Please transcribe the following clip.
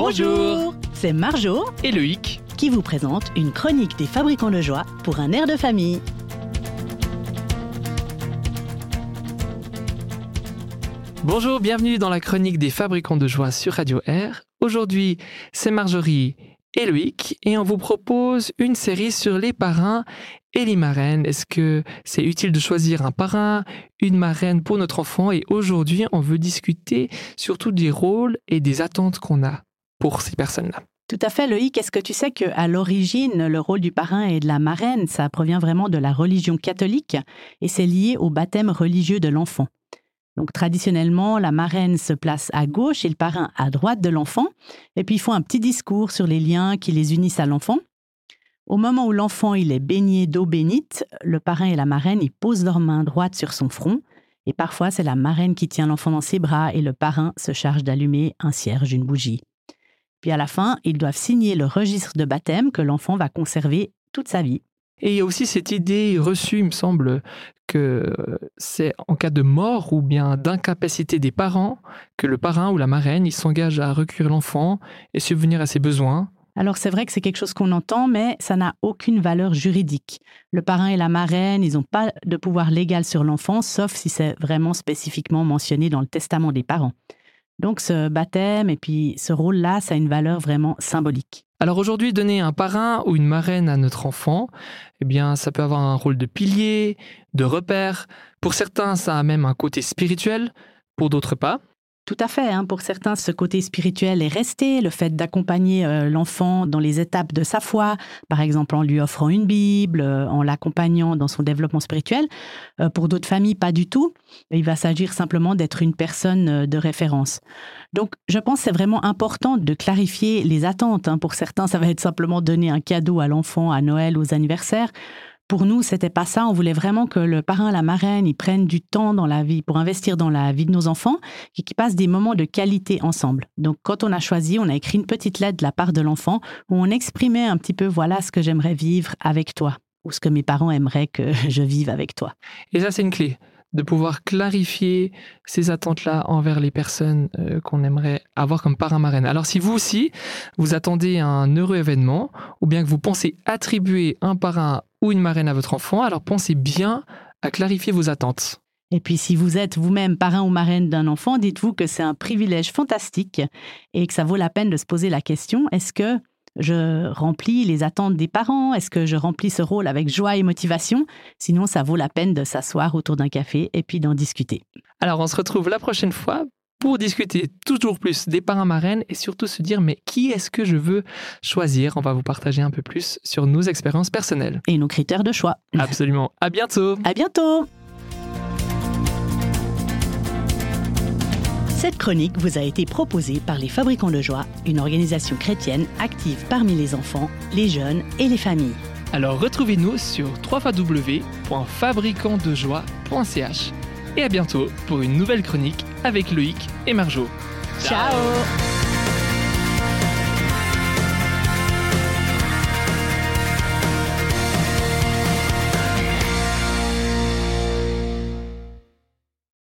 Bonjour C'est Marjo Et Loïc qui vous présente une chronique des fabricants de joie pour un air de famille. Bonjour, bienvenue dans la chronique des fabricants de joie sur Radio Air. Aujourd'hui, c'est Marjorie et Loïc et on vous propose une série sur les parrains et les marraines. Est-ce que c'est utile de choisir un parrain, une marraine pour notre enfant? Et aujourd'hui, on veut discuter surtout des rôles et des attentes qu'on a pour ces personnes-là. Tout à fait, Loïc. Est-ce que tu sais qu'à l'origine, le rôle du parrain et de la marraine, ça provient vraiment de la religion catholique et c'est lié au baptême religieux de l'enfant. Donc traditionnellement, la marraine se place à gauche et le parrain à droite de l'enfant, et puis ils font un petit discours sur les liens qui les unissent à l'enfant. Au moment où l'enfant il est baigné d'eau bénite, le parrain et la marraine ils posent leurs mains droites sur son front, et parfois c'est la marraine qui tient l'enfant dans ses bras et le parrain se charge d'allumer un cierge, une bougie. Puis à la fin, ils doivent signer le registre de baptême que l'enfant va conserver toute sa vie. Et il y a aussi cette idée reçue, il me semble, que c'est en cas de mort ou bien d'incapacité des parents que le parrain ou la marraine, il s'engage à recueillir l'enfant et subvenir à ses besoins. Alors c'est vrai que c'est quelque chose qu'on entend, mais ça n'a aucune valeur juridique. Le parrain et la marraine, ils n'ont pas de pouvoir légal sur l'enfant, sauf si c'est vraiment spécifiquement mentionné dans le testament des parents. Donc ce baptême et puis ce rôle-là, ça a une valeur vraiment symbolique. Alors aujourd'hui, donner un parrain ou une marraine à notre enfant, eh bien, ça peut avoir un rôle de pilier, de repère. Pour certains, ça a même un côté spirituel, pour d'autres pas. Tout à fait. Hein. Pour certains, ce côté spirituel est resté, le fait d'accompagner euh, l'enfant dans les étapes de sa foi, par exemple en lui offrant une Bible, euh, en l'accompagnant dans son développement spirituel. Euh, pour d'autres familles, pas du tout. Il va s'agir simplement d'être une personne de référence. Donc, je pense que c'est vraiment important de clarifier les attentes. Hein. Pour certains, ça va être simplement donner un cadeau à l'enfant à Noël, aux anniversaires. Pour nous, c'était pas ça. On voulait vraiment que le parrain, la marraine, ils prennent du temps dans la vie pour investir dans la vie de nos enfants et qu'ils passent des moments de qualité ensemble. Donc, quand on a choisi, on a écrit une petite lettre de la part de l'enfant où on exprimait un petit peu, voilà ce que j'aimerais vivre avec toi ou ce que mes parents aimeraient que je vive avec toi. Et ça, c'est une clé de pouvoir clarifier ces attentes-là envers les personnes euh, qu'on aimerait avoir comme parrain marraine. Alors si vous aussi, vous attendez un heureux événement, ou bien que vous pensez attribuer un parrain ou une marraine à votre enfant, alors pensez bien à clarifier vos attentes. Et puis si vous êtes vous-même parrain ou marraine d'un enfant, dites-vous que c'est un privilège fantastique et que ça vaut la peine de se poser la question, est-ce que je remplis les attentes des parents? Est-ce que je remplis ce rôle avec joie et motivation? Sinon, ça vaut la peine de s'asseoir autour d'un café et puis d'en discuter. Alors, on se retrouve la prochaine fois pour discuter toujours plus des parrains marraines et surtout se dire mais qui est-ce que je veux choisir? On va vous partager un peu plus sur nos expériences personnelles. Et nos critères de choix. Absolument. À bientôt. À bientôt. Cette chronique vous a été proposée par les Fabricants de Joie, une organisation chrétienne active parmi les enfants, les jeunes et les familles. Alors retrouvez-nous sur www.fabricantdejoie.ch et à bientôt pour une nouvelle chronique avec Loïc et Marjo. Ciao